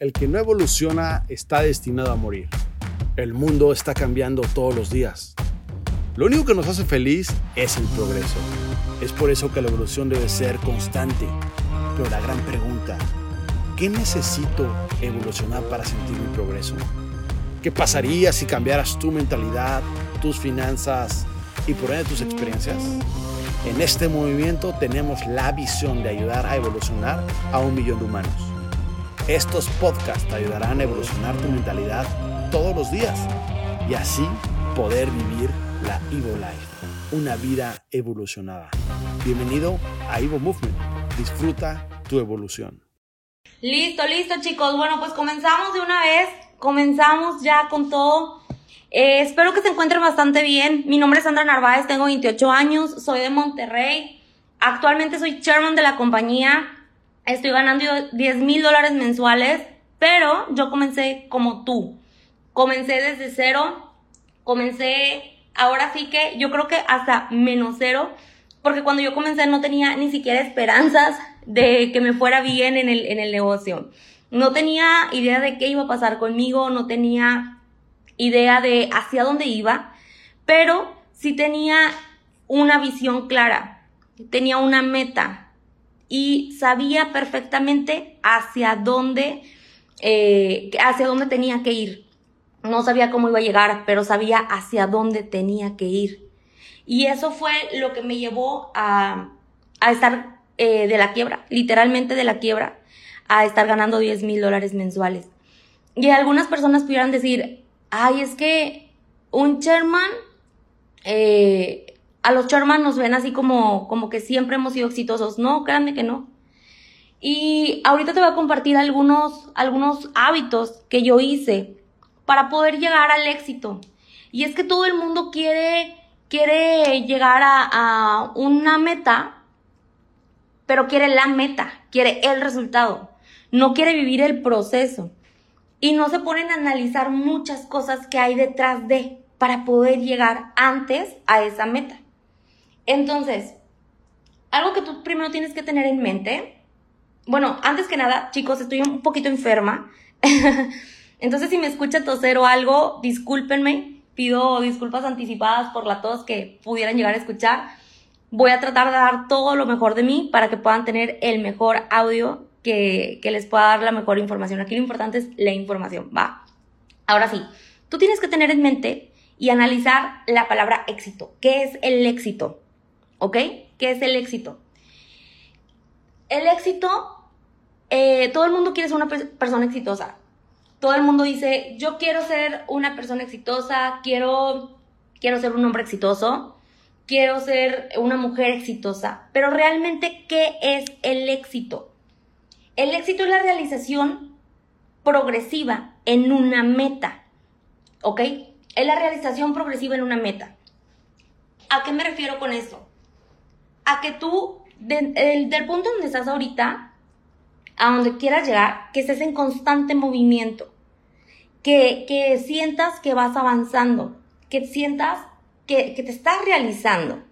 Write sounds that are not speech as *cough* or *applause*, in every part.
El que no evoluciona está destinado a morir. El mundo está cambiando todos los días. Lo único que nos hace feliz es el progreso. Es por eso que la evolución debe ser constante. Pero la gran pregunta, ¿qué necesito evolucionar para sentir mi progreso? ¿Qué pasaría si cambiaras tu mentalidad, tus finanzas y por ende tus experiencias? En este movimiento tenemos la visión de ayudar a evolucionar a un millón de humanos. Estos podcasts te ayudarán a evolucionar tu mentalidad todos los días y así poder vivir la Evo Life, una vida evolucionada. Bienvenido a Evo Movement. Disfruta tu evolución. Listo, listo chicos. Bueno, pues comenzamos de una vez. Comenzamos ya con todo. Eh, espero que se encuentren bastante bien. Mi nombre es Sandra Narváez, tengo 28 años, soy de Monterrey. Actualmente soy chairman de la compañía. Estoy ganando 10 mil dólares mensuales, pero yo comencé como tú. Comencé desde cero. Comencé, ahora sí que yo creo que hasta menos cero, porque cuando yo comencé no tenía ni siquiera esperanzas de que me fuera bien en el, en el negocio. No tenía idea de qué iba a pasar conmigo, no tenía idea de hacia dónde iba, pero sí tenía una visión clara, tenía una meta y sabía perfectamente hacia dónde, eh, hacia dónde tenía que ir. No sabía cómo iba a llegar, pero sabía hacia dónde tenía que ir. Y eso fue lo que me llevó a, a estar eh, de la quiebra, literalmente de la quiebra, a estar ganando 10 mil dólares mensuales. Y algunas personas pudieran decir, ay, es que un chairman, eh, a los chairman nos ven así como, como que siempre hemos sido exitosos. No, créanme que no. Y ahorita te voy a compartir algunos, algunos hábitos que yo hice para poder llegar al éxito. Y es que todo el mundo quiere, quiere llegar a, a una meta, pero quiere la meta, quiere el resultado. No quiere vivir el proceso y no se ponen a analizar muchas cosas que hay detrás de para poder llegar antes a esa meta. Entonces, algo que tú primero tienes que tener en mente, bueno, antes que nada, chicos, estoy un poquito enferma. *laughs* Entonces, si me escucha toser o algo, discúlpenme. Pido disculpas anticipadas por la tos que pudieran llegar a escuchar. Voy a tratar de dar todo lo mejor de mí para que puedan tener el mejor audio que, les pueda dar la mejor información. Aquí lo importante es la información, ¿va? Ahora sí, tú tienes que tener en mente y analizar la palabra éxito. ¿Qué es el éxito? ¿Ok? ¿Qué es el éxito? El éxito, eh, todo el mundo quiere ser una persona exitosa. Todo el mundo dice, yo quiero ser una persona exitosa, quiero, quiero ser un hombre exitoso, quiero ser una mujer exitosa. Pero realmente, ¿qué es el éxito? El éxito es la realización progresiva en una meta. ¿Ok? Es la realización progresiva en una meta. ¿A qué me refiero con eso? A que tú, del punto donde estás ahorita, a donde quieras llegar, que estés en constante movimiento. Que, que sientas que vas avanzando. Que sientas que, que te estás realizando.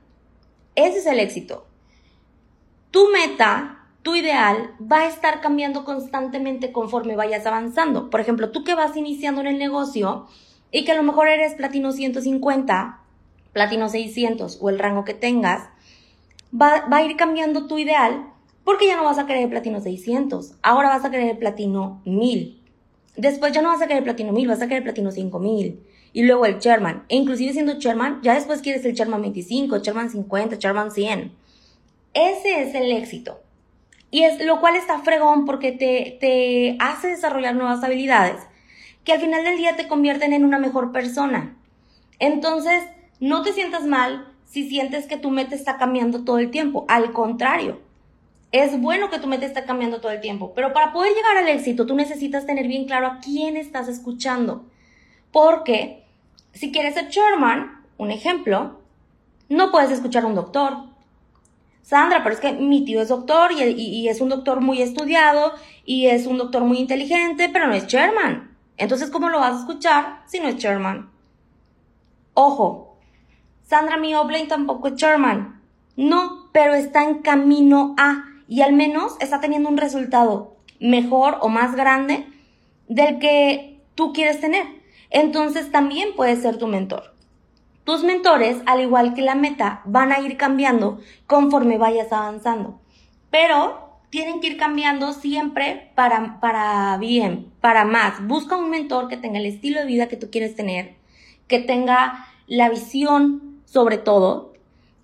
Ese es el éxito. Tu meta tu ideal va a estar cambiando constantemente conforme vayas avanzando. Por ejemplo, tú que vas iniciando en el negocio y que a lo mejor eres platino 150, platino 600 o el rango que tengas, va, a ir cambiando tu ideal porque ya no vas a querer el platino 600, ahora vas a querer el platino 1000. Después ya no vas a querer el platino 1000, vas a querer el platino 5000. Y luego el chairman. E inclusive siendo chairman, ya después quieres el chairman 25, chairman 50, chairman 100. Ese es el éxito. Y es lo cual está fregón porque te, te hace desarrollar nuevas habilidades que al final del día te convierten en una mejor persona. Entonces, no te sientas mal si sientes que tu meta está cambiando todo el tiempo. Al contrario, es bueno que tu meta está cambiando todo el tiempo, pero para poder llegar al éxito tú necesitas tener bien claro a quién estás escuchando. Porque si quieres ser chairman, un ejemplo, no puedes escuchar a un doctor, Sandra, pero es que mi tío es doctor y, es un doctor muy estudiado y es un doctor muy inteligente, pero no es chairman. Entonces, ¿cómo lo vas a escuchar si no es chairman? Ojo, Sandra mi Oblane tampoco es chairman. No, pero está en camino a y al menos está teniendo un resultado mejor o más grande del que tú quieres tener. Entonces también puede ser tu mentor. Tus mentores, al igual que la meta, van a ir cambiando conforme vayas avanzando. Pero tienen que ir cambiando siempre para, para bien, para más. Busca un mentor que tenga el estilo de vida que tú quieres tener, que tenga la visión sobre todo,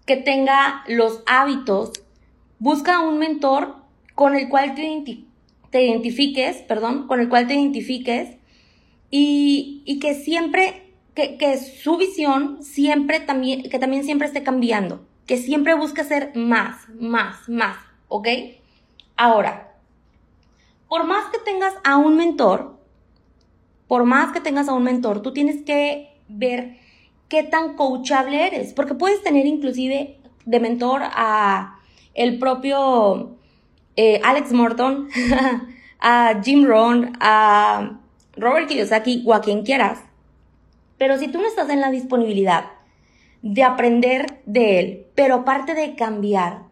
que tenga los hábitos. Busca un mentor con el cual te, te identifiques, perdón, con el cual te identifiques y, y que siempre que, su visión siempre también, que también siempre esté cambiando, que siempre busque hacer más, más, más, ¿ok? Ahora, por más que tengas a un mentor, por más que tengas a un mentor, tú tienes que ver qué tan coachable eres, porque puedes tener inclusive de mentor a el propio eh, Alex Morton, *laughs* a Jim Rohn, a Robert Kiyosaki o a quien quieras pero si tú no estás en la disponibilidad de aprender de él, pero aparte de cambiar,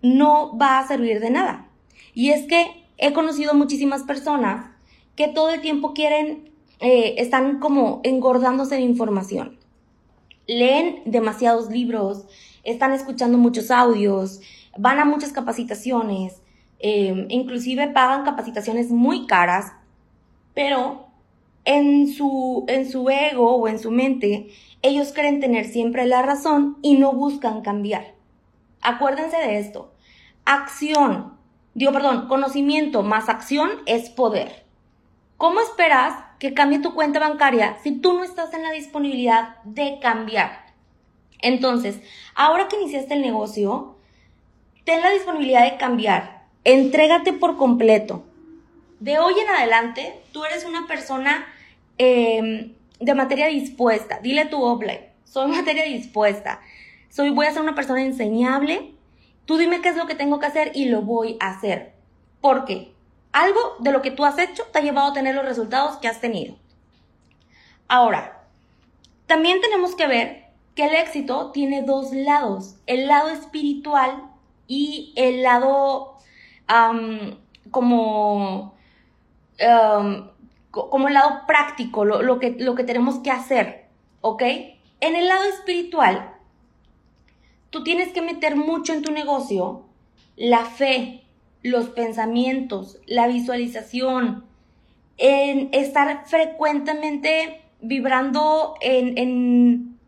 no va a servir de nada. Y es que he conocido muchísimas personas que todo el tiempo quieren, eh, están como engordándose de información. Leen demasiados libros, están escuchando muchos audios, van a muchas capacitaciones, eh, inclusive pagan capacitaciones muy caras, pero en su, en su ego o en su mente, ellos creen tener siempre la razón y no buscan cambiar. Acuérdense de esto. Acción, digo, perdón, conocimiento más acción es poder. ¿Cómo esperas que cambie tu cuenta bancaria si tú no estás en la disponibilidad de cambiar? Entonces, ahora que iniciaste el negocio, ten la disponibilidad de cambiar. Entrégate por completo de hoy en adelante, tú eres una persona em, de materia dispuesta. Dile tu offline, soy materia dispuesta. Soy, voy a ser una persona enseñable. Tú dime qué es lo que tengo que hacer y lo voy a hacer. ¿Por qué? Algo de lo que tú has hecho te ha llevado a tener los resultados que has tenido. Ahora, también tenemos que ver que el éxito tiene dos lados, el lado espiritual y el lado como como el lado práctico, lo, que, lo que tenemos que hacer, ¿ok? En el lado espiritual, tú tienes que meter mucho en tu negocio la fe, los pensamientos, la visualización, en estar frecuentemente vibrando en,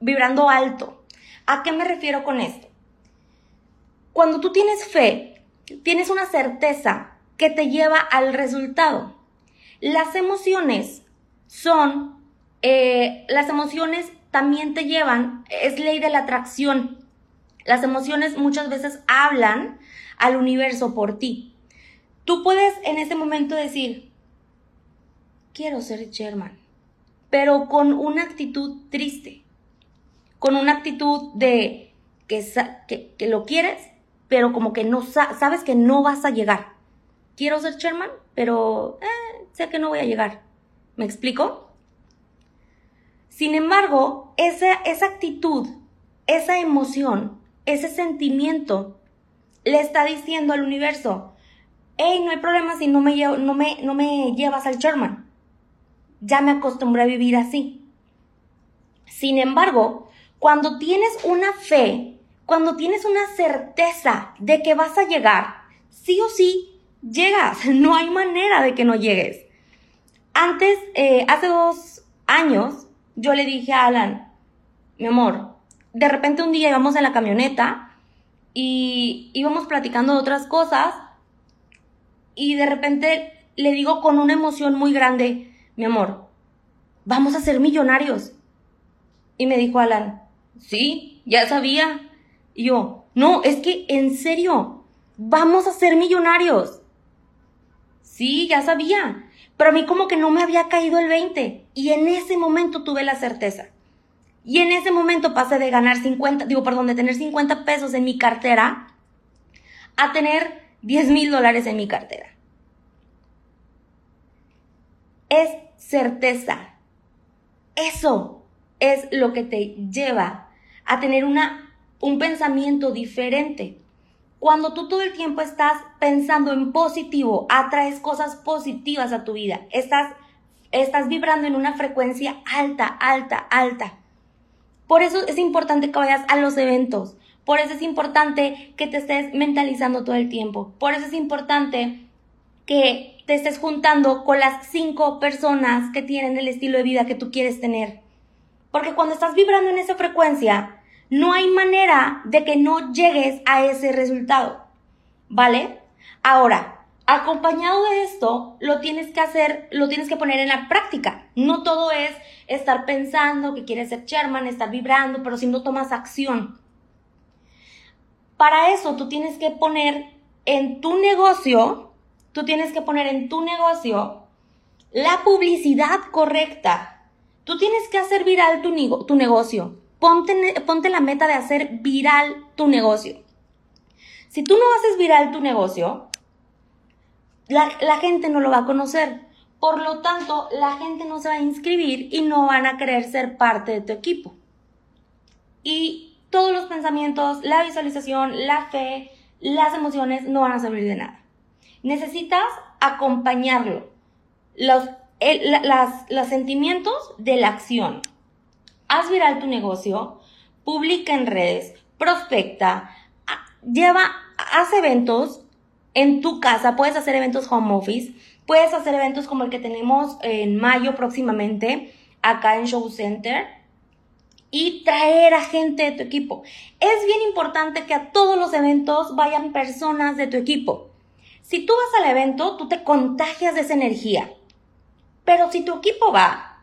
vibrando alto. ¿A qué me refiero con esto? Cuando tú tienes fe, tienes una certeza que te lleva al resultado. Las emociones son, eh, las emociones también te llevan, es ley de la atracción. Las emociones muchas veces hablan al universo por ti. Tú puedes en ese momento decir, quiero ser Sherman, pero con una actitud triste, con una actitud de que, que, lo quieres, pero como que no sabes que no vas a llegar quiero ser Sherman, pero eh, sé que no voy a llegar. ¿Me explico? Sin embargo, esa, esa actitud, esa emoción, ese sentimiento le está diciendo al universo, hey, no hay problema si no me, no me, no me llevas al Sherman. Ya me acostumbré a vivir así. Sin embargo, cuando tienes una fe, cuando tienes una certeza de que vas a llegar, sí o sí llegas, *laughs* no hay manera de que no llegues. Antes, eh, hace dos años, yo le dije a Alan, mi amor, de repente un día íbamos en la camioneta y íbamos platicando de otras cosas y de repente le digo con una emoción muy grande, mi amor, vamos a ser millonarios. Y me dijo Alan, sí, ya sabía. Y yo, no, es que en serio, vamos a ser millonarios. Sí, ya sabía. Pero a mí como que no me había caído el 20. Y en ese momento tuve la certeza. Y en ese momento pasé de ganar 50, digo, perdón, de tener 50 pesos en mi cartera a tener 10 mil dólares en mi cartera. Es certeza. Eso es lo que te lleva a tener una, un pensamiento diferente. Cuando tú todo el tiempo estás pensando en positivo, atraes cosas positivas a tu vida. Estás, estás vibrando en una frecuencia alta, alta, alta. Por eso es importante que vayas a los eventos. Por eso es importante que te estés mentalizando todo el tiempo. Por eso es importante que te estés juntando con las cinco personas que tienen el estilo de vida que tú quieres tener. Porque cuando estás vibrando en esa frecuencia, no hay manera de que no llegues a ese resultado. ¿Vale? Ahora, acompañado de esto, lo tienes que hacer, lo tienes que poner en la práctica. No todo es estar pensando que quieres ser chairman, estar vibrando, pero si no tomas acción. Para eso tú tienes que poner en tu negocio, tú tienes que poner en tu negocio la publicidad correcta. Tú tienes que hacer viral tu, tu negocio. Ponte, la meta de hacer viral tu negocio. Si tú no haces viral tu negocio, la, la, gente no lo va a conocer. Por lo tanto, la gente no se va a inscribir y no van a querer ser parte de tu equipo. Y todos los pensamientos, la visualización, la fe, las emociones no van a servir de nada. Necesitas acompañarlo. Los, los sentimientos de la acción haz viral tu negocio, publica en redes, prospecta, lleva, haz eventos en tu casa, puedes hacer eventos home office, puedes hacer eventos como el que tenemos en mayo próximamente acá en Show Center y traer a gente de tu equipo. Es bien importante que a todos los eventos vayan personas de tu equipo. Si tú vas al evento, tú te contagias de esa energía. Pero si tu equipo va,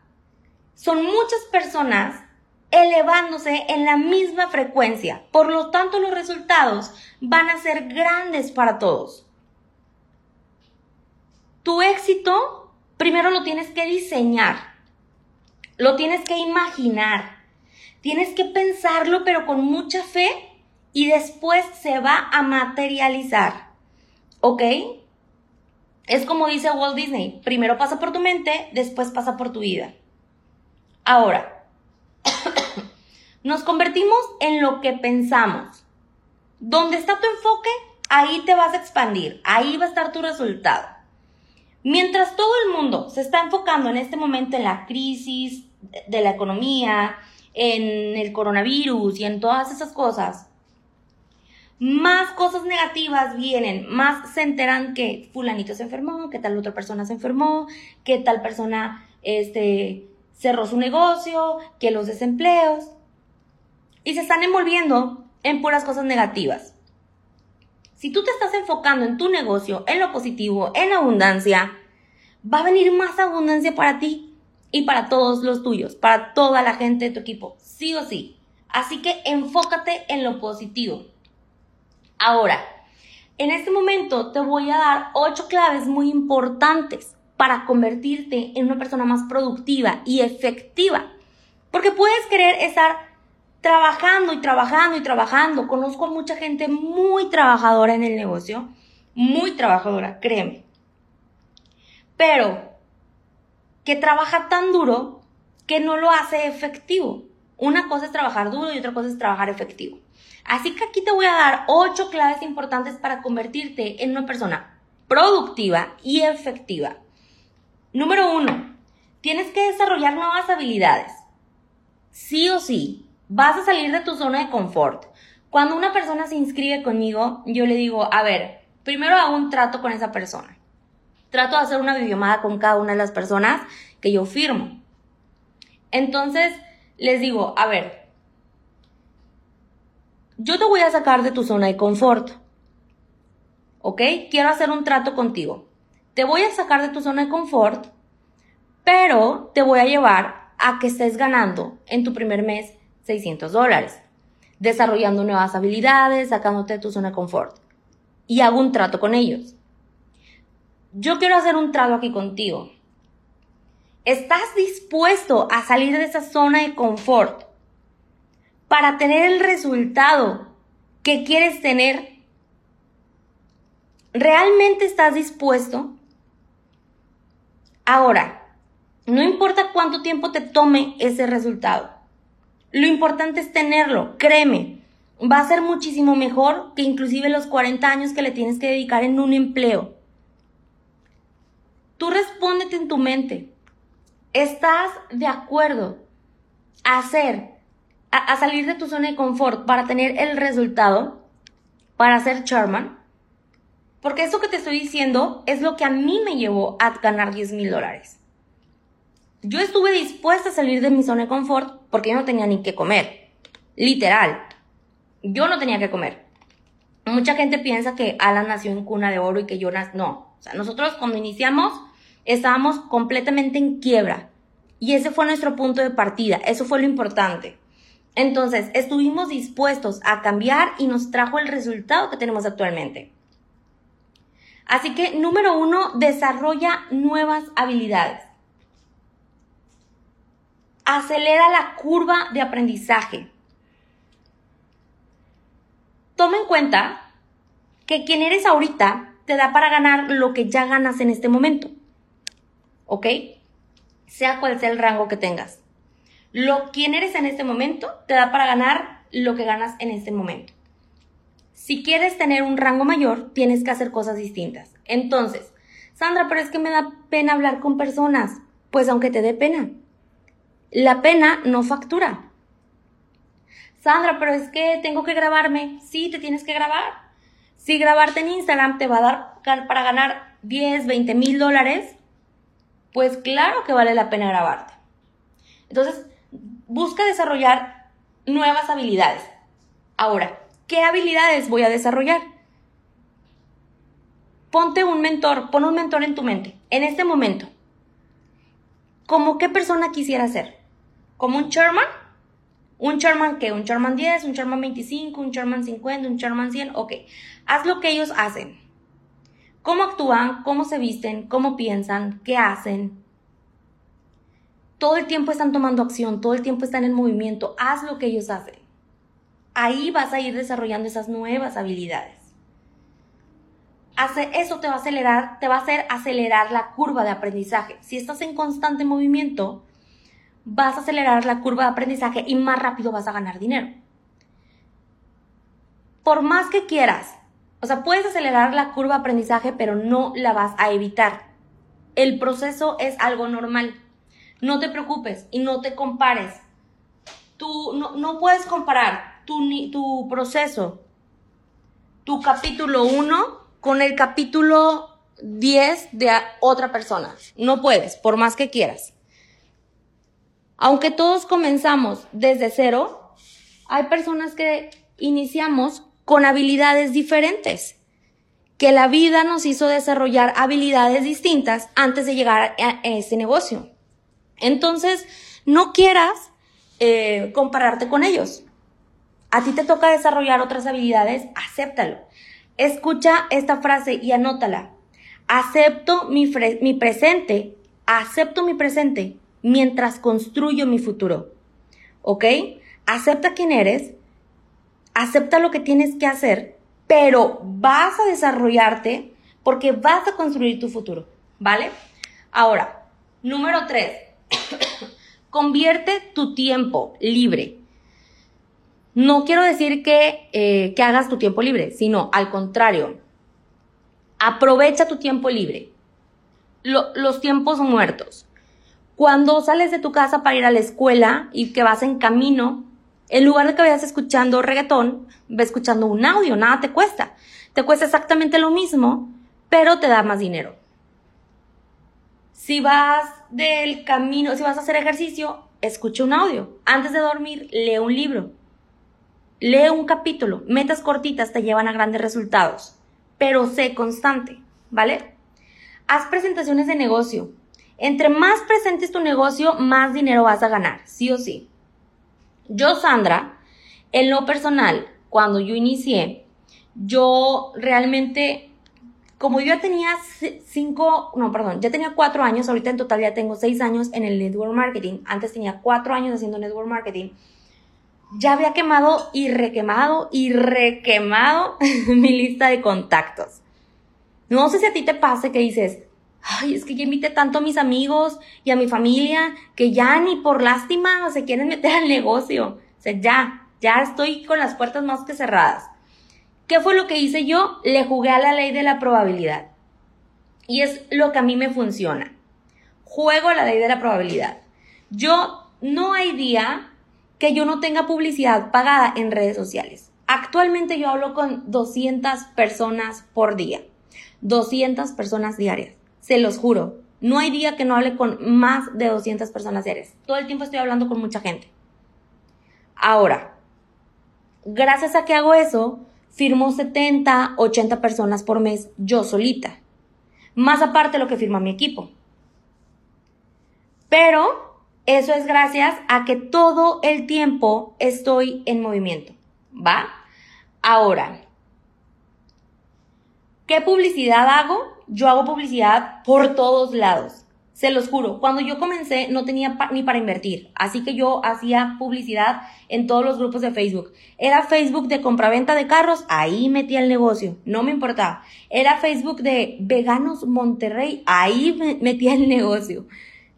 son muchas personas elevándose en la misma frecuencia. Por lo tanto, los resultados van a ser grandes para todos. Tu éxito primero lo tienes que diseñar, lo tienes que imaginar, tienes que pensarlo pero con mucha fe y después se va a materializar. ¿Ok? Es como dice Walt Disney, primero pasa por tu mente, después pasa por tu vida. Ahora, *coughs* nos convertimos en lo que pensamos. Donde está tu enfoque, ahí te vas a expandir, ahí va a estar tu resultado. Mientras todo el mundo se está enfocando en este momento en la crisis de la economía, en el coronavirus y en todas esas cosas, más cosas negativas vienen, más se enteran que fulanito se enfermó, que tal otra persona se enfermó, que tal persona este, cerró su negocio, que los desempleos, y se están envolviendo en puras cosas negativas. Si tú te estás enfocando en tu negocio, en lo positivo, en abundancia, va a venir más abundancia para ti y para todos los tuyos, para toda la gente de tu equipo, sí o sí. Así que enfócate en lo positivo. Ahora, en este momento te voy a dar ocho claves muy importantes para convertirte en una persona más productiva y efectiva. Porque puedes querer estar trabajando y trabajando y trabajando. Conozco a mucha gente muy trabajadora en el negocio, muy trabajadora, créeme. Pero que trabaja tan duro que no lo hace efectivo. Una cosa es trabajar duro y otra cosa es trabajar efectivo. Así que aquí te voy a dar ocho claves importantes para convertirte en una persona productiva y efectiva. Número uno, tienes que desarrollar nuevas habilidades. Sí o sí, vas a salir de tu zona de confort. Cuando una persona se inscribe conmigo, yo le digo, a ver, primero hago un trato con esa persona. Trato de hacer una videollamada con cada una de las personas que yo firmo. Entonces, les digo, a ver, yo te voy a sacar de tu zona de confort. ¿Ok? Quiero hacer un trato contigo te voy a sacar de tu zona de confort, pero te voy a llevar a que estés ganando en tu primer mes 600 dólares, desarrollando nuevas habilidades, sacándote de tu zona de confort. Y hago un trato con ellos. Yo quiero hacer un trato aquí contigo. ¿Estás dispuesto a salir de esa zona de confort para tener el resultado que quieres tener? ¿Realmente estás dispuesto? Ahora, no importa cuánto tiempo te tome ese resultado. Lo importante es tenerlo, créeme. va a ser muchísimo mejor que inclusive los 40 años que le tienes que dedicar en un empleo. Tú respóndete en tu mente. ¿Estás de acuerdo a hacer, a, salir de tu zona de confort para tener el resultado, para ser chairman? Porque eso que te estoy diciendo es lo que a mí me llevó a ganar 10 mil dólares. Yo estuve dispuesta a salir de mi zona de confort porque yo no tenía ni que comer. Literal. Yo no tenía que comer. Mucha gente piensa que Alan nació en cuna de oro y que yo nací. No. O sea, nosotros cuando iniciamos estábamos completamente en quiebra. Y ese fue nuestro punto de partida. Eso fue lo importante. Entonces, estuvimos dispuestos a cambiar y nos trajo el resultado que tenemos actualmente. Así que, número uno, desarrolla nuevas habilidades. Acelera la curva de aprendizaje. Toma en cuenta que quien eres ahorita te da para ganar lo que ya ganas en este momento. ¿Ok? Sea cual sea el rango que tengas. Lo quien eres en este momento te da para ganar lo que ganas en este momento. Si quieres tener un rango mayor, tienes que hacer cosas distintas. Entonces, Sandra, pero es que me da pena hablar con personas. Pues aunque te dé pena, la pena no factura. Sandra, pero es que tengo que grabarme. Sí, te tienes que grabar. Si grabarte en Instagram te va a dar para ganar 10, 20 mil dólares, pues claro que vale la pena grabarte. Entonces, busca desarrollar nuevas habilidades. Ahora, ¿qué habilidades voy a desarrollar? Ponte un mentor, pon un mentor en tu mente, en este momento. ¿Cómo qué persona quisiera ser? ¿Como un chairman? ¿Un chairman qué? ¿Un chairman 10? ¿Un chairman 25? ¿Un chairman 50? ¿Un chairman 100? Ok. Haz lo que ellos hacen cómo actúan, cómo se visten, cómo piensan, qué hacen. Todo el tiempo están tomando acción, todo el tiempo están en movimiento. Haz lo que ellos hacen. Ahí vas a ir desarrollando esas nuevas habilidades. Hace, eso te va a acelerar, te va a hacer acelerar la curva de aprendizaje. Si estás en constante movimiento, vas a acelerar la curva de aprendizaje y más rápido vas a ganar dinero. Por más que quieras o sea, puedes acelerar la curva de aprendizaje, pero no la vas a evitar. El proceso es algo normal. No te preocupes y no te compares. Tú no, puedes comparar tu, tu proceso, tu capítulo 1 con el capítulo 10 de otra persona. No puedes, por más que quieras. Aunque todos comenzamos desde cero, hay personas que iniciamos con habilidades diferentes, que la vida nos hizo desarrollar habilidades distintas antes de llegar a, ese negocio. Entonces, no quieras eh, compararte con ellos. A ti te toca desarrollar otras habilidades, acéptalo. Escucha esta frase y anótala. Acepto mi, presente, acepto mi presente mientras construyo mi futuro. ¿Ok? Acepta quién eres, acepta lo que tienes que hacer, pero vas a desarrollarte porque vas a construir tu futuro, ¿vale? Ahora, número tres, *coughs* convierte tu tiempo libre. No quiero decir que, eh, que hagas tu tiempo libre, sino al contrario, aprovecha tu tiempo libre. los tiempos muertos. Cuando sales de tu casa para ir a la escuela y que vas en camino, en lugar de que vayas escuchando reggaetón, ve escuchando un audio, nada te cuesta. Te cuesta exactamente lo mismo, pero te da más dinero. Si vas del camino, si vas a hacer ejercicio, escucha un audio. Antes de dormir, lee un libro. Lee un capítulo. Metas cortitas te llevan a grandes resultados. Pero sé constante, ¿vale? Haz presentaciones de negocio. Entre más presentes tu negocio, más dinero vas a ganar, sí o sí. Yo, Sandra, en lo personal, cuando yo inicié, yo realmente, como yo ya tenía cinco, no, perdón, ya tenía cuatro años, ahorita en total ya tengo seis años en el network marketing, antes tenía cuatro años haciendo network marketing, ya había quemado y requemado y requemado *laughs* mi lista de contactos. No sé si a ti te pase que dices, ay, es que yo invité tanto a mis amigos y a mi familia que ya ni por lástima se quieren meter al negocio. O sea, ya, ya estoy con las puertas más que cerradas. ¿Qué fue lo que hice yo? Le jugué a la ley de la probabilidad. Y es lo que a mí me funciona. Juego a la ley de la probabilidad. Yo no hay día que yo no tenga publicidad pagada en redes sociales. Actualmente yo hablo con 200 personas por día. 200 personas diarias. Se los juro. No hay día que no hable con más de 200 personas diarias. Todo el tiempo estoy hablando con mucha gente. Ahora, gracias a que hago eso, firmo 70, 80 personas por mes yo solita. Más aparte de lo que firma mi equipo. Pero eso es gracias a que todo el tiempo estoy en movimiento. ¿Va? Ahora, ¿qué publicidad hago? Yo hago publicidad por todos lados. Se los juro, cuando yo comencé no tenía ni para invertir, así que yo hacía publicidad en todos los grupos de Facebook. Era Facebook de compraventa de carros, ahí metía el negocio, no me importaba. Era Facebook de veganos Monterrey, ahí metía el *laughs* negocio.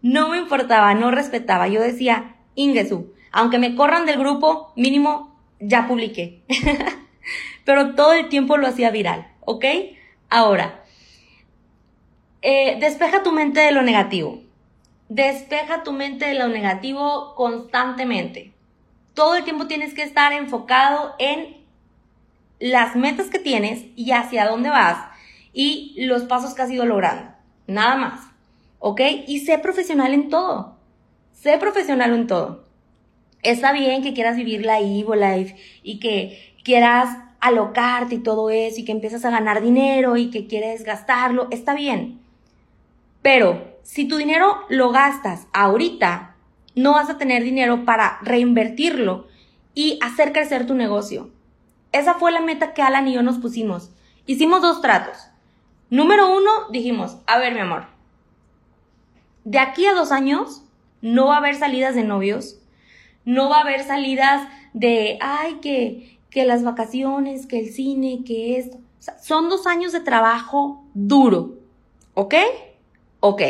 No me importaba, no respetaba. Yo decía, Ingesu, aunque me corran del grupo, mínimo ya publiqué. *laughs* Pero todo el tiempo lo hacía viral, ¿ok? Ahora, eh, despeja tu mente de lo negativo. Despeja tu mente de lo negativo constantemente. Todo el tiempo tienes que estar enfocado en las metas que tienes y hacia dónde vas y los pasos que has ido logrando. Nada más. ¿Ok? Y sé profesional en todo. Sé profesional en todo. Está bien que quieras vivir la Evo Life y que quieras alocarte y todo eso y que empiezas a ganar dinero y que quieres gastarlo. Está bien. Pero si tu dinero lo gastas ahorita, no vas a tener dinero para reinvertirlo y hacer crecer tu negocio. Esa fue la meta que Alan y yo nos pusimos. Hicimos dos tratos. Número uno, dijimos, a ver mi amor, de aquí a dos años no va a haber salidas de novios, no va a haber salidas de, ay, que, que las vacaciones, que el cine, que esto. son dos años de trabajo duro, ¿ok? ok,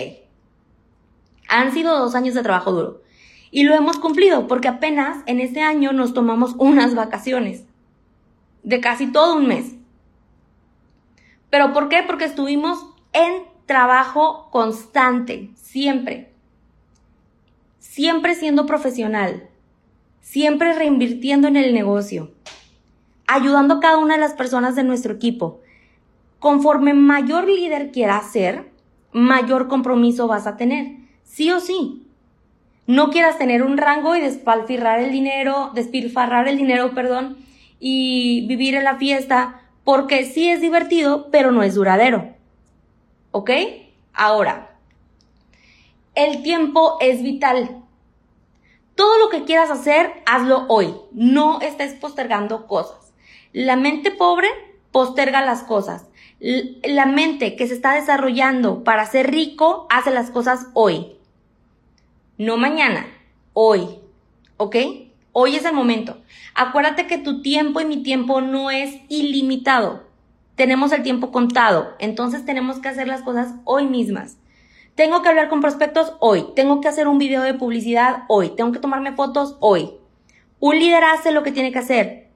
han sido dos años de trabajo duro. Y lo hemos cumplido porque apenas en este año nos tomamos unas vacaciones de casi todo un mes. ¿Pero por qué? Porque estuvimos en trabajo constante, siempre. Siempre siendo profesional, siempre reinvirtiendo en el negocio, ayudando a cada una de las personas de nuestro equipo. Conforme mayor líder quiera ser, mayor compromiso vas a tener. Sí o sí. No quieras tener un rango y despalfirrar el dinero, despilfarrar el dinero, perdón, y vivir en la fiesta, porque sí es divertido, pero no es duradero. ¿Ok? Ahora, el tiempo es vital. Todo lo que quieras hacer, hazlo hoy. No estés postergando cosas. La mente pobre posterga las cosas la mente que se está desarrollando para ser rico hace las cosas hoy. No mañana, hoy. ¿Ok? Hoy es el momento. Acuérdate que tu tiempo y mi tiempo no es ilimitado. Tenemos el tiempo contado. Entonces tenemos que hacer las cosas hoy mismas. Tengo que hablar con prospectos hoy. Tengo que hacer un video de publicidad hoy. Tengo que tomarme fotos hoy. Un líder hace lo que tiene que hacer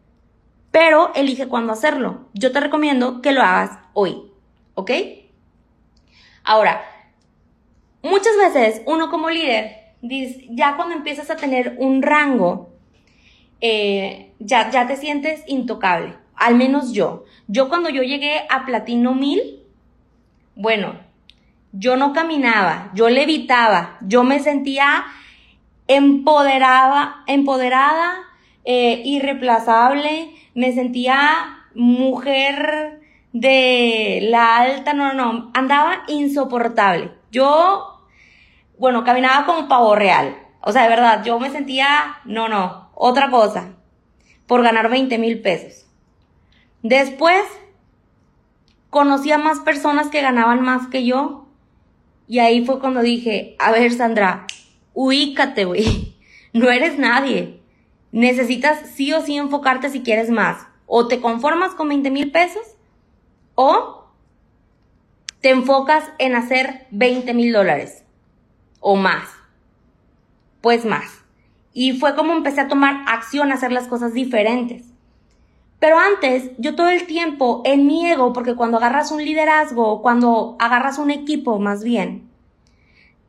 pero elige cuándo hacerlo. Yo te recomiendo que lo hagas hoy, ¿ok? Ahora, muchas veces uno como líder, ya cuando empiezas a tener un rango, eh, ya, ya te sientes intocable, al menos yo. Yo cuando yo llegué a Platino 1000, bueno, yo no caminaba, yo levitaba, yo me sentía empoderada, empoderada, eh, irreplazable, me sentía mujer de la alta, no, no, no, andaba insoportable. Yo, bueno, caminaba como pavo real. O sea, de verdad, yo me sentía, no, no, otra cosa, por ganar 20 mil pesos. Después, conocí a más personas que ganaban más que yo. Y ahí fue cuando dije, a ver, Sandra, ubícate, güey. *laughs* No eres nadie necesitas sí o sí enfocarte si quieres más. O te conformas con 20 mil pesos o te enfocas en hacer 20 mil dólares o más. Pues más. Y fue como empecé a tomar acción, a hacer las cosas diferentes. Pero antes, yo todo el tiempo en mi ego, porque cuando agarras un liderazgo, cuando agarras un equipo más bien,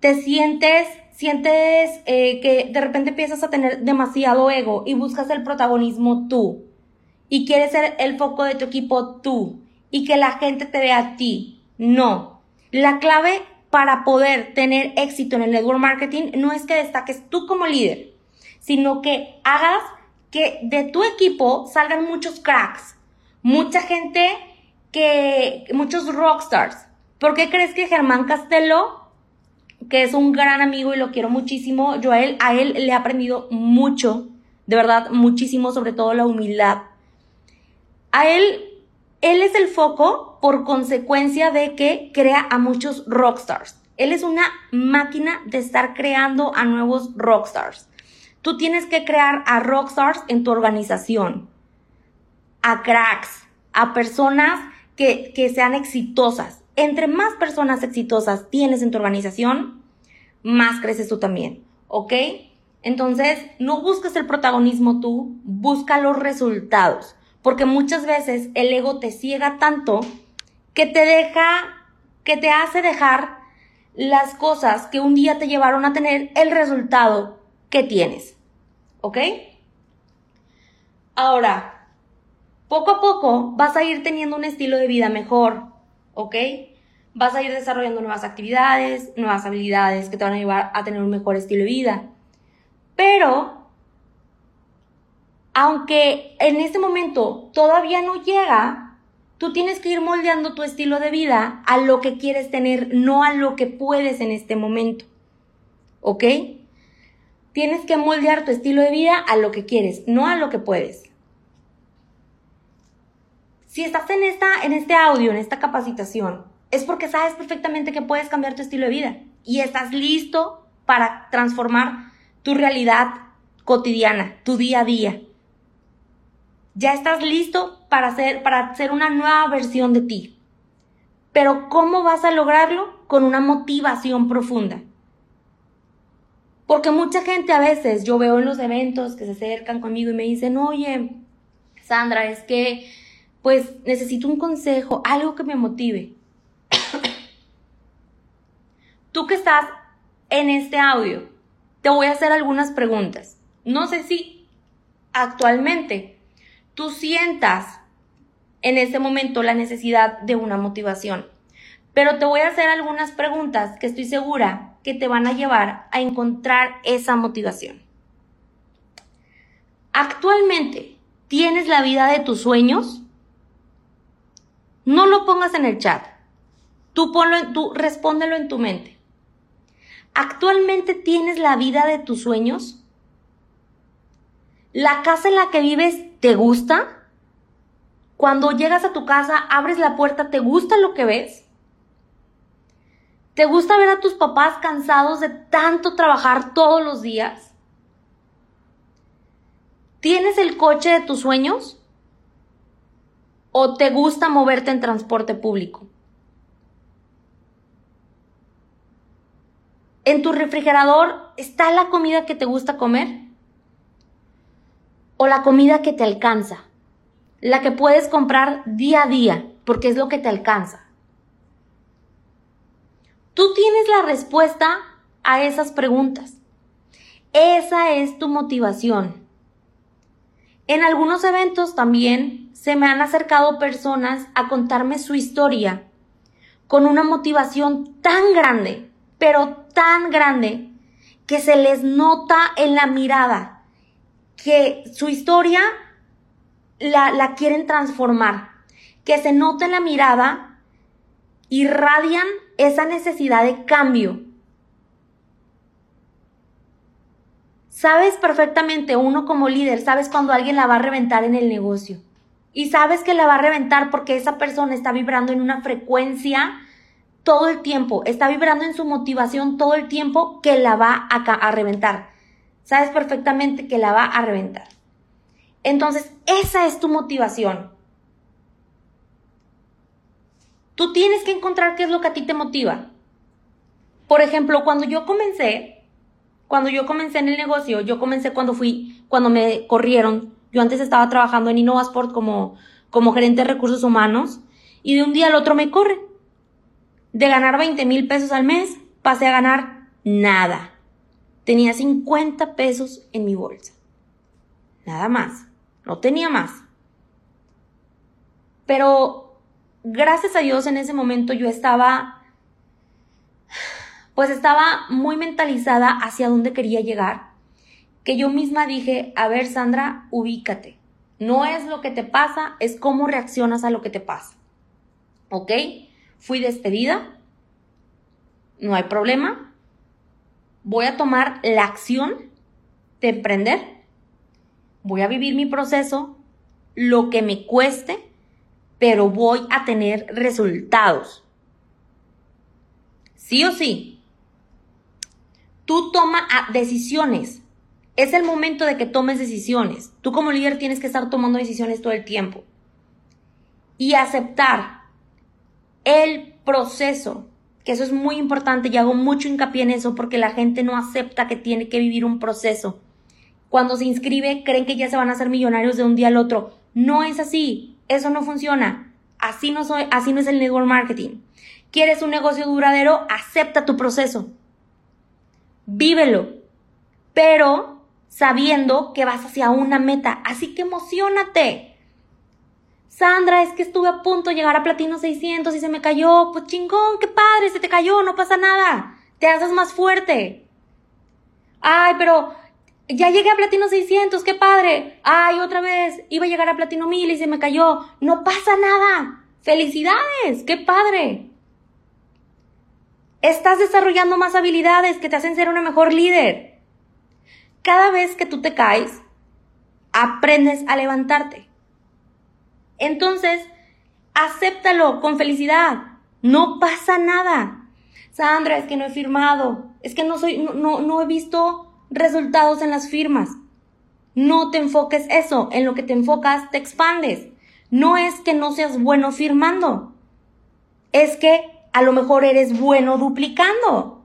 te sientes, sientes eh, que de repente empiezas a tener demasiado ego y buscas el protagonismo tú. Y quieres ser el foco de tu equipo tú. Y que la gente te vea a ti. No. La clave para poder tener éxito en el network marketing no es que destaques tú como líder, sino que hagas que de tu equipo salgan muchos cracks, mucha gente que, muchos rockstars. ¿Por qué crees que Germán Castelo, que es un gran amigo y lo quiero muchísimo, yo a él, a él le he aprendido mucho, de verdad, muchísimo, sobre todo la humildad. A él, él es el foco por consecuencia de que crea a muchos rockstars. Él es una máquina de estar creando a nuevos rockstars. Tú tienes que crear a rockstars en tu organización, a cracks, a personas que, que sean exitosas. Entre más personas exitosas tienes en tu organización, más creces tú también, ¿ok? Entonces, no busques el protagonismo tú, busca los resultados, porque muchas veces el ego te ciega tanto que te deja, que te hace dejar las cosas que un día te llevaron a tener el resultado que tienes. ¿Ok? Ahora, poco a poco vas a ir teniendo un estilo de vida mejor. ¿Ok? Vas a ir desarrollando nuevas actividades, nuevas habilidades que te van a llevar a tener un mejor estilo de vida. Pero, aunque en este momento todavía no llega, tú tienes que ir moldeando tu estilo de vida a lo que quieres tener, no a lo que puedes en este momento. ¿Ok? Tienes que moldear tu estilo de vida a lo que quieres, no a lo que puedes. Si estás en, esta, en este audio, en esta capacitación, es porque sabes perfectamente que puedes cambiar tu estilo de vida y estás listo para transformar tu realidad cotidiana, tu día a día. Ya estás listo para para hacer una nueva versión de ti. Pero ¿cómo vas a lograrlo? Con una motivación profunda. Porque mucha gente a veces yo veo en los eventos que se acercan conmigo y me dicen, oye, Sandra, es que pues necesito un consejo, algo que me motive. *coughs* Tú que estás en este audio, te voy a hacer algunas preguntas. No sé si actualmente tú sientas en este momento la necesidad de una motivación, pero te voy a hacer algunas preguntas que estoy segura que te van a llevar a encontrar esa motivación. Actualmente, ¿tienes la vida de tus sueños? No lo pongas en el chat. Tú ponlo en tu, respóndelo en tu mente. ¿Actualmente tienes la vida de tus sueños? ¿La casa en la que vives te gusta? Cuando llegas a tu casa, abres la puerta, ¿te gusta lo que ves? ¿Te gusta ver a tus papás cansados de tanto trabajar todos los días? ¿Tienes el coche de tus sueños? ¿O te gusta moverte en transporte público? ¿En tu refrigerador está la comida que te gusta comer? ¿O la comida que te alcanza? La que puedes comprar día a día porque es lo que te alcanza. Tú tienes la respuesta a esas preguntas. Esa es tu motivación. En algunos eventos también se me han acercado personas a contarme su historia con una motivación tan grande, pero tan grande, que se les nota en la mirada que su historia la, la quieren transformar, que se nota en la mirada, irradian esa necesidad de cambio. Sabes perfectamente, uno como líder, sabes cuando alguien la va a reventar en el negocio. Y sabes que la va a reventar porque esa persona está vibrando en una frecuencia todo el tiempo, está vibrando en su motivación todo el tiempo que la va a, reventar. Sabes perfectamente que la va a reventar. Entonces, esa es tu motivación. Tú tienes que encontrar qué es lo que a ti te motiva. Por ejemplo, cuando yo comencé, cuando yo comencé en el negocio, yo comencé cuando fui, cuando me corrieron. Yo antes estaba trabajando en Innovasport como, como gerente de recursos humanos y de un día al otro me corren. De ganar 20 mil pesos al mes, pasé a ganar nada. Tenía 50 pesos en mi bolsa. Nada más. No tenía más. Pero gracias a Dios en ese momento yo estaba pues estaba muy mentalizada hacia dónde quería llegar, que yo misma dije, a ver Sandra, ubícate. No es lo que te pasa, es cómo reaccionas a lo que te pasa. ¿Ok? Fui despedida, no hay problema. Voy a tomar la acción de emprender. Voy a vivir mi proceso, lo que me cueste, pero voy a tener resultados. Sí o sí, Tú toma ah, decisiones. Es el momento de que tomes decisiones. Tú como líder tienes que estar tomando decisiones todo el tiempo. Y aceptar el proceso, que eso es muy importante y hago mucho hincapié en eso porque la gente no acepta que tiene que vivir un proceso. Cuando se inscribe creen que ya se van a hacer millonarios de un día al otro. No es así. Eso no funciona. Así no soy, así no es el network marketing. ¿Quieres un negocio duradero? Acepta tu proceso vívelo, pero sabiendo que vas hacia una meta. Así que emocionate. Sandra, es que estuve a punto de llegar a Platino 600 y se me cayó. Pues chingón, qué padre, se te cayó, no pasa nada. Te haces más fuerte. Ay, pero ya llegué a Platino 600, qué padre. Ay, otra vez, iba a llegar a Platino 1000 y se me cayó. No pasa nada. Felicidades, qué padre estás desarrollando más habilidades que te hacen ser una mejor líder. Cada vez que tú te caes, aprendes a levantarte. Entonces, acéptalo con felicidad. No pasa nada. Sandra, es que no he firmado. Es que no soy, no, no, he visto resultados en las firmas. No te enfoques eso. En lo que te enfocas, te expandes. No es que no seas bueno firmando. Es que a lo mejor eres bueno duplicando.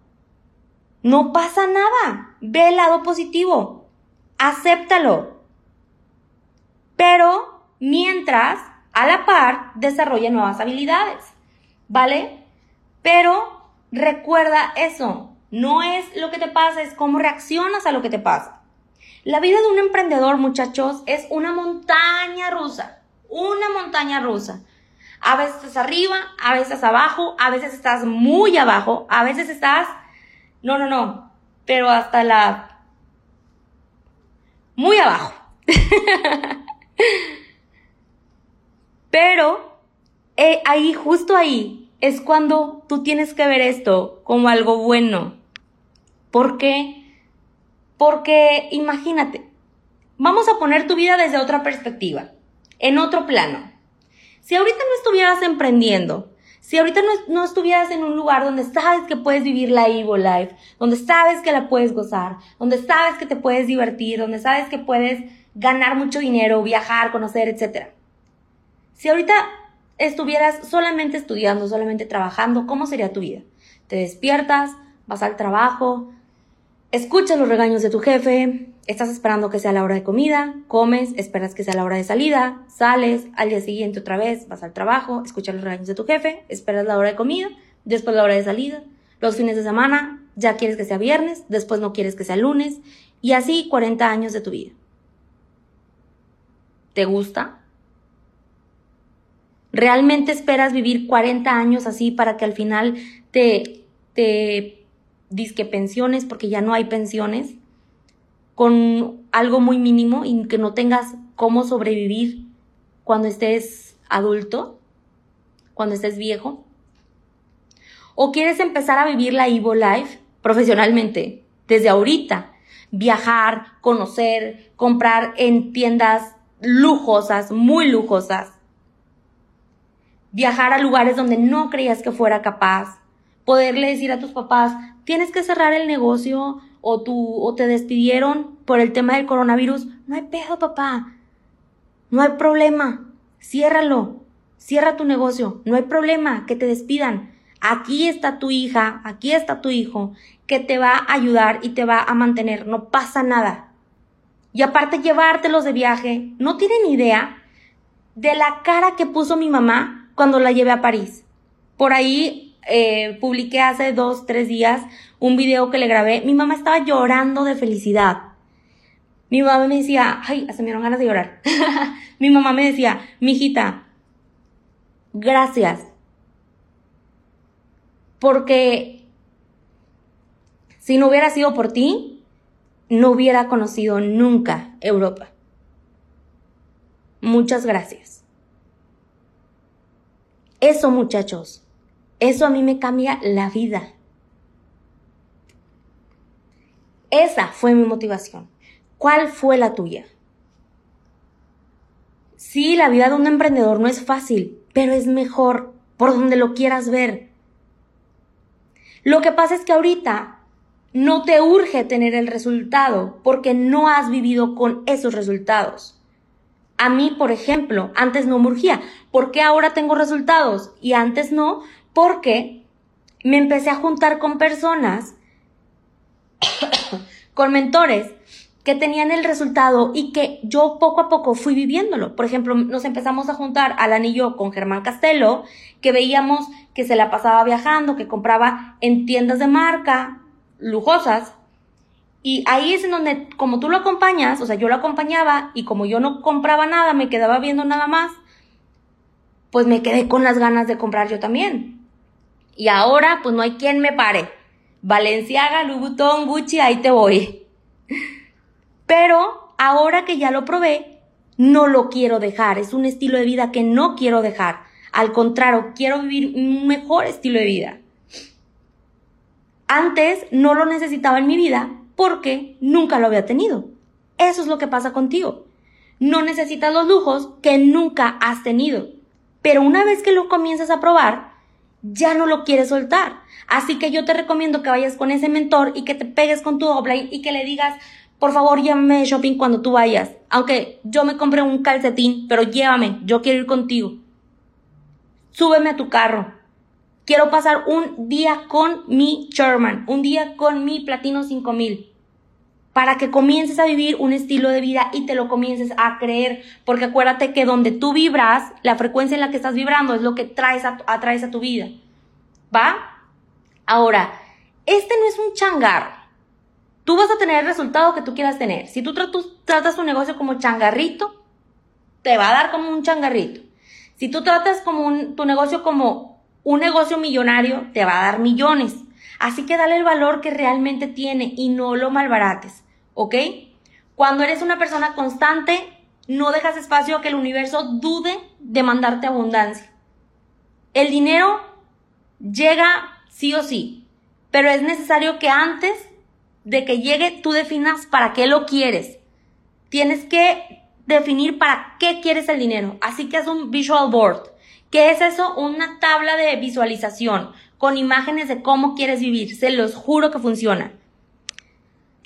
No pasa nada. Ve el lado positivo. Acéptalo. Pero mientras, a la par, desarrolla nuevas habilidades. ¿Vale? Pero recuerda eso. No es lo que te pasa, es cómo reaccionas a lo que te pasa. La vida de un emprendedor, muchachos, es una montaña rusa. Una montaña rusa. A veces estás arriba, a veces abajo, a veces estás muy abajo, a veces estás... No, no, no. Pero hasta la... Muy abajo. *laughs* pero eh, ahí, justo ahí, es cuando tú tienes que ver esto como algo bueno. ¿Por qué? Porque imagínate, vamos a poner tu vida desde otra perspectiva, en otro plano. Si ahorita no estuvieras emprendiendo, si ahorita no, estuvieras en un lugar donde sabes que puedes vivir la Evo Life, donde sabes que la puedes gozar, donde sabes que te puedes divertir, donde sabes que puedes ganar mucho dinero, viajar, conocer, etc. Si ahorita estuvieras solamente estudiando, solamente trabajando, ¿cómo sería tu vida? Te despiertas, vas al trabajo, escuchas los regaños de tu jefe, estás esperando que sea la hora de comida, comes, esperas que sea la hora de salida, sales, al día siguiente otra vez, vas al trabajo, escuchas los regaños de tu jefe, esperas la hora de comida, después la hora de salida, los fines de semana, ya quieres que sea viernes, después no quieres que sea lunes, y así 40 años de tu vida. ¿Te gusta? ¿Realmente esperas vivir 40 años así para que al final te, te disque pensiones, porque ya no hay pensiones? con algo muy mínimo y que no tengas cómo sobrevivir cuando estés adulto, cuando estés viejo? ¿O quieres empezar a vivir la Evo Life profesionalmente desde ahorita? Viajar, conocer, comprar en tiendas lujosas, muy lujosas. Viajar a lugares donde no creías que fuera capaz. Poderle decir a tus papás, tienes que cerrar el negocio o, tú, o te despidieron por el tema del coronavirus, no hay pedo, papá. No hay problema. Ciérralo. Cierra tu negocio. No hay problema que te despidan. Aquí está tu hija, aquí está tu hijo, que te va a ayudar y te va a mantener. No pasa nada. Y aparte llevártelos de viaje, no tienen idea de la cara que puso mi mamá cuando la llevé a París. Por ahí eh, publiqué hace dos, tres días un video que le grabé. Mi mamá estaba llorando de felicidad. Mi mamá me decía, ay, hasta me dieron ganas de llorar. *laughs* mi mamá me decía, mijita, gracias. Porque si no hubiera sido por ti, no hubiera conocido nunca Europa. Muchas gracias. Eso muchachos, eso a mí me cambia la vida. Esa fue mi motivación. ¿Cuál fue la tuya? Sí, la vida de un emprendedor no es fácil, pero es mejor por donde lo quieras ver. Lo que pasa es que ahorita no te urge tener el resultado porque no has vivido con esos resultados. A mí, por ejemplo, antes no me urgía. ¿Por qué ahora tengo resultados? Y antes no, porque me empecé a juntar con personas, *coughs* con mentores que tenían el resultado y que yo poco a poco fui viviéndolo. Por ejemplo, nos empezamos a juntar al anillo con Germán Castelo, que veíamos que se la pasaba viajando, que compraba en tiendas de marca lujosas y ahí es en donde, como tú lo acompañas, o sea, yo lo acompañaba y como yo no compraba nada, me quedaba viendo nada más, pues me quedé con las ganas de comprar yo también. Y ahora, pues no hay quien me pare. Valenciaga, Louboutin, Gucci, ahí te voy. Pero ahora que ya lo probé, no lo quiero dejar. Es un estilo de vida que no quiero dejar. Al contrario, quiero vivir un mejor estilo de vida. Antes no lo necesitaba en mi vida porque nunca lo había tenido. Eso es lo que pasa contigo. No necesitas los lujos que nunca has tenido. Pero una vez que lo comienzas a probar, ya no lo quieres soltar. Así que yo te recomiendo que vayas con ese mentor y que te pegues con tu offline y que le digas, por favor, llévame de shopping cuando tú vayas. Aunque yo me compré un calcetín, pero llévame, yo quiero ir contigo. Súbeme a tu carro. Quiero pasar un día con mi Sherman, un día con mi Platino 5000, para que comiences a vivir un estilo de vida y te lo comiences a creer, porque acuérdate que donde tú vibras, la frecuencia en la que estás vibrando es lo que traes a, atraes a tu vida. ¿Va? Ahora, este no es un changar. Tú vas a tener el resultado que tú quieras tener. Si tú tratas tu negocio como changarrito, te va a dar como un changarrito. Si tú tratas como tu negocio como un negocio millonario te va a dar millones. Así que dale el valor que realmente tiene y no lo malbarates, ¿ok? Cuando eres una persona constante, no dejas espacio a que el universo dude de mandarte abundancia. El dinero llega sí o sí, pero es necesario que antes de que llegue tú definas para qué lo quieres. Tienes que definir para qué quieres el dinero. Así que es un visual board. ¿Qué es eso? Una tabla de visualización con imágenes de cómo quieres vivir. Se los juro que funciona.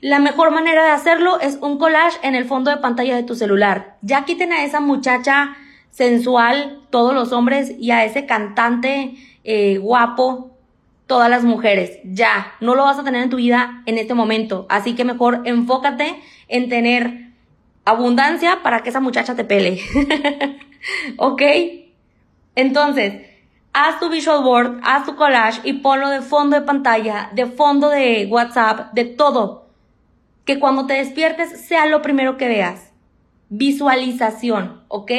La mejor manera de hacerlo es un collage en el fondo de pantalla de tu celular. Ya quiten a esa muchacha sensual, todos los hombres, y a ese cantante eh, guapo, todas las mujeres. Ya, no lo vas a tener en tu vida en este momento. Así que mejor enfócate en tener abundancia para que esa muchacha te pele. *laughs* ¿Ok? Entonces, haz tu visual board, haz tu collage y ponlo de fondo de pantalla, de fondo de WhatsApp, de todo. Que cuando te despiertes sea lo primero que veas. Visualización, ¿ok?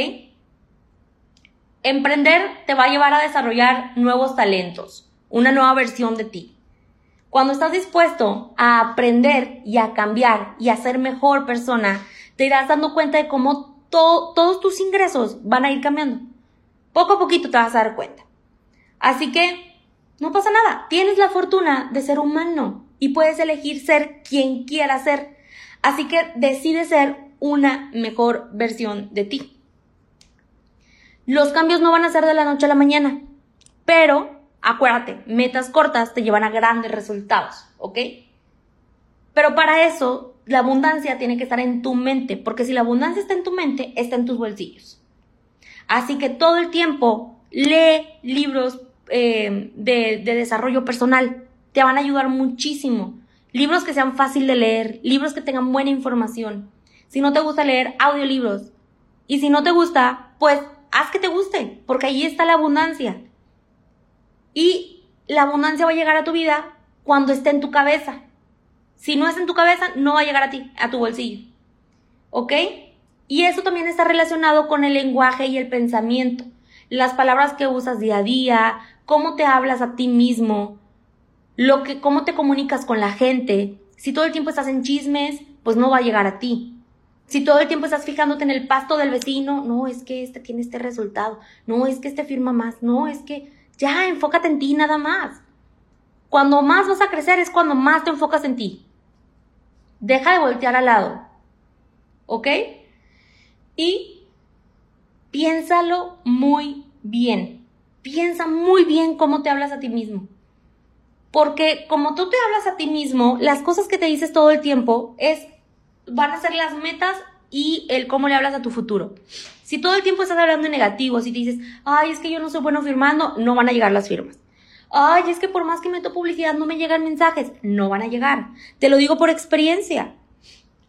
Emprender te va a llevar a desarrollar nuevos talentos, una nueva versión de ti. Cuando estás dispuesto a aprender y a cambiar y a ser mejor persona, te irás dando cuenta de cómo todos tus ingresos van a ir cambiando. Poco a poquito te vas a dar cuenta. Así que no pasa nada. Tienes la fortuna de ser humano y puedes elegir ser quien quieras ser. Así que decide ser una mejor versión de ti. Los cambios no van a ser de la noche a la mañana, pero acuérdate, metas cortas te llevan a grandes resultados, ¿ok? Pero para eso, la abundancia tiene que estar en tu mente, porque si la abundancia está en tu mente, está en tus bolsillos. Así que todo el tiempo lee libros, eh, de, de desarrollo personal. Te van a ayudar muchísimo. Libros que sean fácil de leer, libros que tengan buena información. Si no te gusta leer, audiolibros. Y si no te gusta, pues haz que te guste, porque ahí está la abundancia. Y la abundancia va a llegar a tu vida cuando esté en tu cabeza. Si no es en tu cabeza, no va a llegar a ti, a tu bolsillo. ¿Ok? Y eso también está relacionado con el lenguaje y el pensamiento. Las palabras que usas día a día, cómo te hablas a ti mismo, lo que, cómo te comunicas con la gente. Si todo el tiempo estás en chismes, pues no va a llegar a ti. Si todo el tiempo estás fijándote en el pasto del vecino, no, es que este tiene este resultado, no, es que este firma más, no, es que ya enfócate en ti nada más. Cuando más vas a crecer es cuando más te enfocas en ti. Deja de voltear al lado. ¿Ok? Y piénsalo muy bien. Piensa muy bien cómo te hablas a ti mismo. Porque como tú te hablas a ti mismo, las cosas que te dices todo el tiempo es van a ser las metas y el cómo le hablas a tu futuro. Si todo el tiempo estás hablando en negativo, si te dices, ay, es que yo no soy bueno firmando, no van a llegar las firmas. Ay, es que por más que meto publicidad no me llegan mensajes, no van a llegar. Te lo digo por experiencia.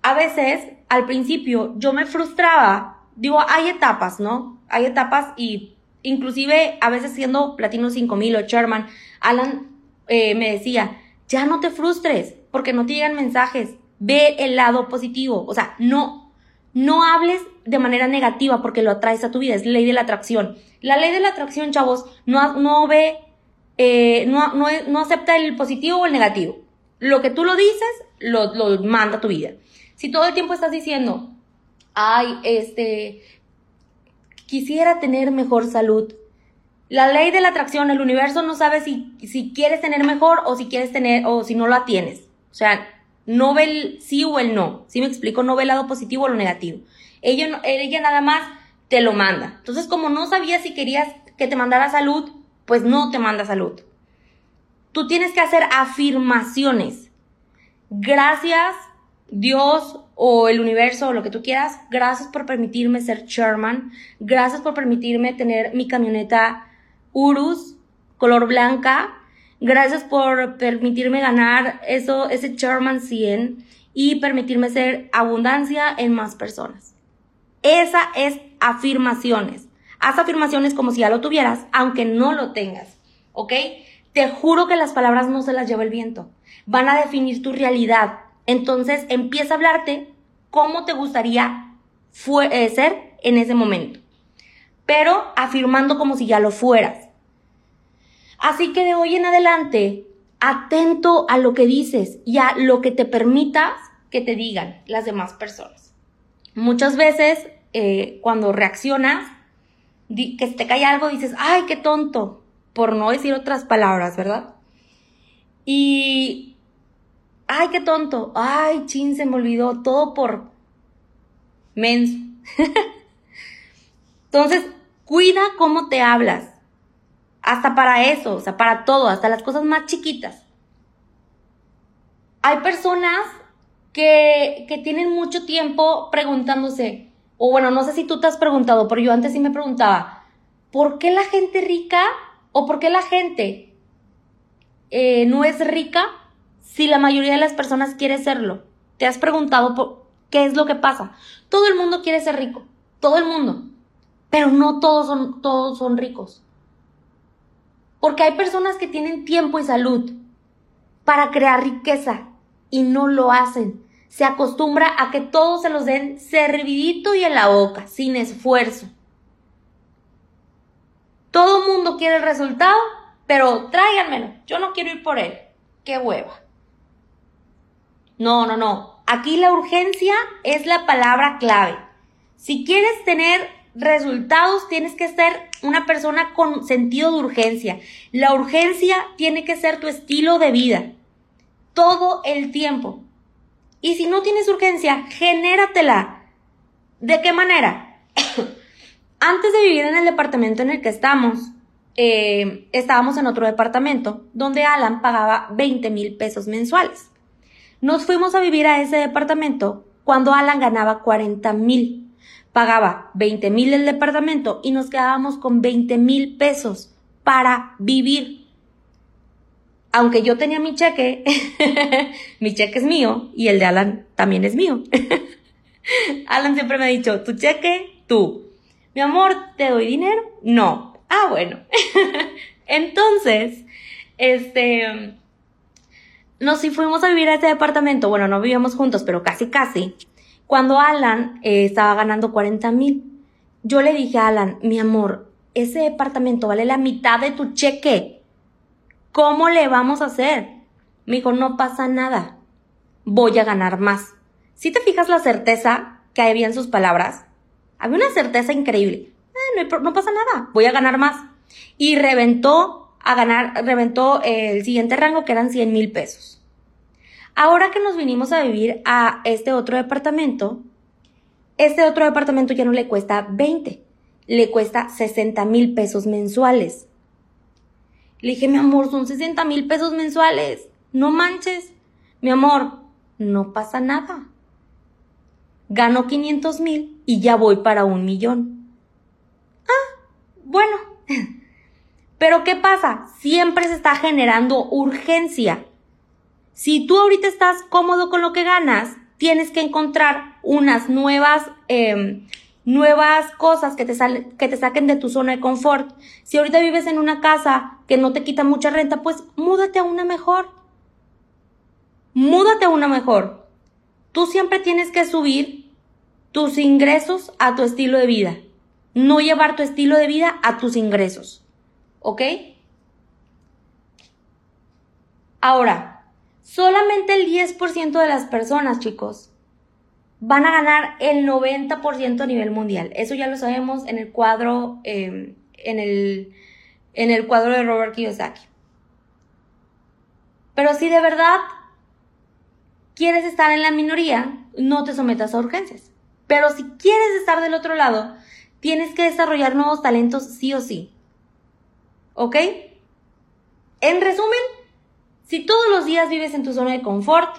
A veces, al principio, yo me frustraba. Digo, hay etapas, ¿no? Hay etapas y inclusive a veces siendo Platino 5000 o Sherman, Alan eh, me decía, ya no te frustres porque no te llegan mensajes Ve el lado positivo. O sea, no, no hables de manera negativa porque lo atraes a tu vida. Es ley de la atracción. La ley de la atracción, chavos, no, no ve, eh, no, no, no, acepta el positivo o el negativo. Lo que tú lo dices, lo, lo manda a tu vida. Si todo el tiempo estás diciendo, ay, este, quisiera tener mejor salud. La ley de la atracción, el universo no sabe si, si quieres tener mejor o si quieres tener, o si no la tienes. O sea, no ve el sí o el no. ¿Sí me explico? No ve el lado positivo o lo negativo. Ella, ella nada más te lo manda. Entonces, como no sabías si querías que te mandara salud, pues no te manda salud. Tú tienes que hacer afirmaciones. Gracias, Dios o el universo o lo que tú quieras. Gracias por permitirme ser Sherman. Gracias por permitirme tener mi camioneta Urus, color blanca Gracias por permitirme ganar eso, ese Sherman 100 y permitirme ser abundancia en más personas. Esa es afirmaciones. Haz afirmaciones como si ya lo tuvieras, aunque no lo tengas. ¿Ok? Te juro que las palabras no se las lleva el viento. Van a definir tu realidad. Entonces empieza a hablarte cómo te gustaría eh, ser en ese momento. Pero afirmando como si ya lo fueras. Así que de hoy en adelante, atento a lo que dices y a lo que te permitas que te digan las demás personas. Muchas veces, eh, cuando reaccionas, que te cae algo, dices, ay, qué tonto, por no decir otras palabras, ¿verdad? Y, ay, qué tonto, ay, chin, se me olvidó, todo por menso. *laughs* Entonces, cuida cómo te hablas. Hasta para eso, o sea, para todo, hasta las cosas más chiquitas. Hay personas que, que tienen mucho tiempo preguntándose, o bueno, no sé si tú te has preguntado, pero yo antes sí me preguntaba, ¿por qué la gente rica o por qué la gente eh, no es rica si la mayoría de las personas quiere serlo? ¿Te has preguntado por qué es lo que pasa? Todo el mundo quiere ser rico, todo el mundo, pero no todos son, todos son ricos. Porque hay personas que tienen tiempo y salud para crear riqueza y no lo hacen. Se acostumbra a que todos se los den servidito y en la boca, sin esfuerzo. Todo mundo quiere el resultado, pero tráiganmelo. Yo no quiero ir por él. Qué hueva. No, no, no. Aquí la urgencia es la palabra clave. Si quieres tener resultados, tienes que ser una persona con sentido de urgencia. La urgencia tiene que ser tu estilo de vida. Todo el tiempo. Y si no tienes urgencia, genératela. ¿De qué manera? *coughs* Antes de vivir en el departamento en el que estamos, eh, estábamos en otro departamento donde Alan pagaba 20 mil pesos mensuales. Nos fuimos a vivir a ese departamento cuando Alan ganaba 40 mil pagaba 20 mil el departamento y nos quedábamos con 20 mil pesos para vivir. Aunque yo tenía mi cheque, *laughs* mi cheque es mío y el de Alan también es mío. *laughs* Alan siempre me ha dicho, tu cheque, tú. Mi amor, ¿te doy dinero? No. Ah, bueno. *laughs* Entonces, este, nos fuimos a vivir a este departamento. Bueno, no vivíamos juntos, pero casi, casi. Cuando Alan eh, estaba ganando 40 mil, yo le dije a Alan, mi amor, ese departamento vale la mitad de tu cheque. ¿Cómo le vamos a hacer? Me dijo, no pasa nada. Voy a ganar más. Si te fijas la certeza que había en sus palabras, había una certeza increíble. Ah, no, no, pasa nada, voy a ganar más. Y reventó a ganar, reventó el siguiente rango que eran 100 mil pesos. Ahora que nos vinimos a vivir a este otro departamento, este otro departamento ya no le cuesta 20, le cuesta 60 mil pesos mensuales. Le dije, mi amor, son 60 mil pesos mensuales. No manches. Mi amor, no pasa nada gano 500 mil y ya voy para un millón. Ah, bueno. *laughs* Pero ¿qué pasa? Siempre se está generando urgencia. Si tú ahorita estás cómodo con lo que ganas, tienes que encontrar unas nuevas, em, nuevas cosas que te, que te saquen de tu zona de confort. Si ahorita vives en una casa que no te quita mucha renta, pues múdate a una mejor. Múdate a una mejor. Tú siempre tienes que subir tus ingresos a tu estilo de vida. No llevar tu estilo de vida a tus ingresos. ¿Ok? Ahora, solamente el 10% de las personas, chicos, van a ganar el 90% a nivel mundial. Eso ya lo sabemos en el cuadro, em, en, el, en el cuadro de Robert Kiyosaki. Pero si de verdad quieres estar en la minoría, no te sometas a urgencias. Pero si quieres estar del otro lado, tienes que desarrollar nuevos talentos sí o sí. ¿Ok? En resumen, si todos los días vives en tu zona de confort,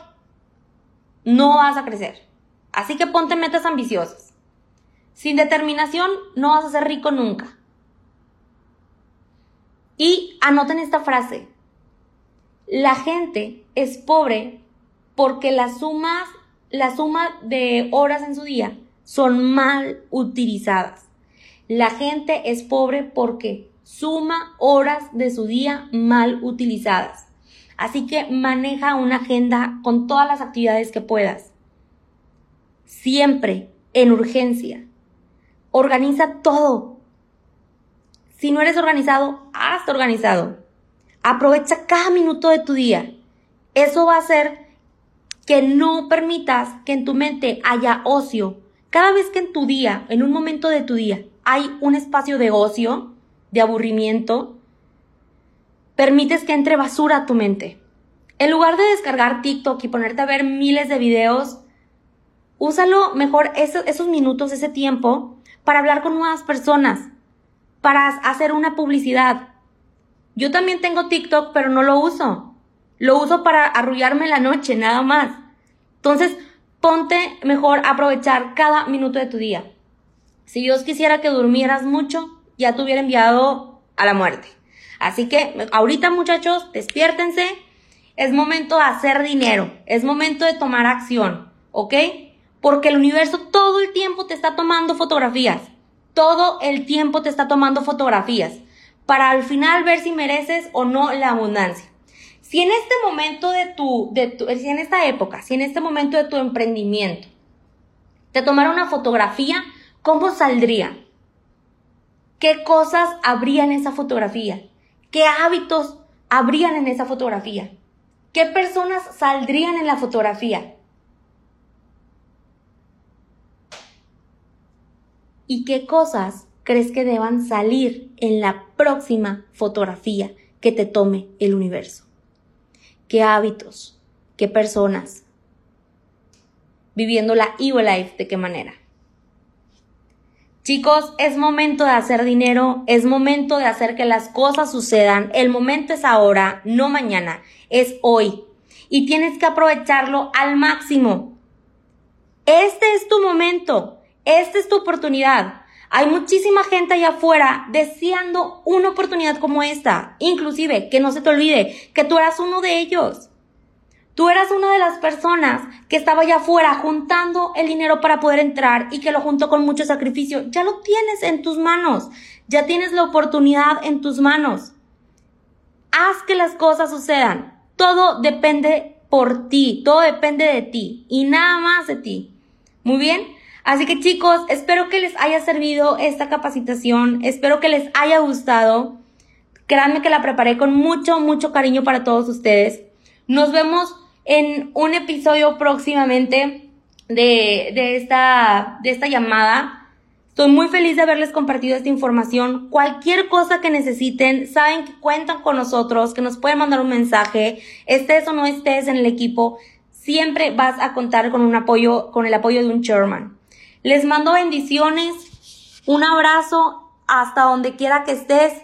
no vas a crecer. Así que ponte metas ambiciosas. Sin determinación, no vas a ser rico nunca. Y anoten esta frase. La gente es pobre porque las sumas la suma de horas en su día son mal utilizadas. La gente es pobre porque suma horas de su día mal utilizadas. Así que maneja una agenda con todas las actividades que puedas. Siempre en urgencia. Organiza todo. Si no eres organizado, hazte organizado. Aprovecha cada minuto de tu día. Eso va a hacer que no permitas que en tu mente haya ocio. Cada vez que en tu día, en un momento de tu día, hay un espacio de ocio, de aburrimiento, permites que entre basura a tu mente. En lugar de descargar TikTok y ponerte a ver miles de videos, úsalo mejor esos, esos minutos, ese tiempo, para hablar con nuevas personas, para hacer una publicidad. Yo también tengo TikTok, pero no lo uso. Lo uso para arrullarme la noche, nada más. Entonces, ponte mejor a aprovechar cada minuto de tu día. Si Dios quisiera que durmieras mucho, ya te hubiera enviado a la muerte. Así que ahorita muchachos, despiértense. Es momento de hacer dinero. Es momento de tomar acción. ¿Ok? Porque el universo todo el tiempo te está tomando fotografías. Todo el tiempo te está tomando fotografías. Para al final ver si mereces o no la abundancia. Si en este momento de tu, de tu, si en esta época, si en este momento de tu emprendimiento, te tomara una fotografía, ¿cómo saldría? ¿Qué cosas habría en esa fotografía? ¿Qué hábitos habrían en esa fotografía? ¿Qué personas saldrían en la fotografía? ¿Y qué cosas crees que deban salir en la próxima fotografía que te tome el universo? qué hábitos, qué personas, viviendo la Evil Life, de qué manera. Chicos, es momento de hacer dinero, es momento de hacer que las cosas sucedan. El momento es ahora, no mañana, es hoy. Y tienes que aprovecharlo al máximo. Este es tu momento, esta es tu oportunidad. Hay muchísima gente allá afuera deseando una oportunidad como esta. Inclusive, que no se te olvide que tú eras uno de ellos. Tú eras una de las personas que estaba allá afuera juntando el dinero para poder entrar y que lo juntó con mucho sacrificio. Ya lo tienes en tus manos. Ya tienes la oportunidad en tus manos. Haz que las cosas sucedan. Todo depende por ti. Todo depende de ti. Y nada más de ti. Muy bien. Así que chicos, espero que les haya servido esta capacitación. Espero que les haya gustado. Créanme que la preparé con mucho, mucho cariño para todos ustedes. Nos vemos en un episodio próximamente de, de, esta, de esta llamada. Estoy muy feliz de haberles compartido esta información. Cualquier cosa que necesiten, saben que cuentan con nosotros, que nos pueden mandar un mensaje, estés o no estés en el equipo, siempre vas a contar con un apoyo, con el apoyo de un chairman. Les mando bendiciones, un abrazo hasta donde quiera que estés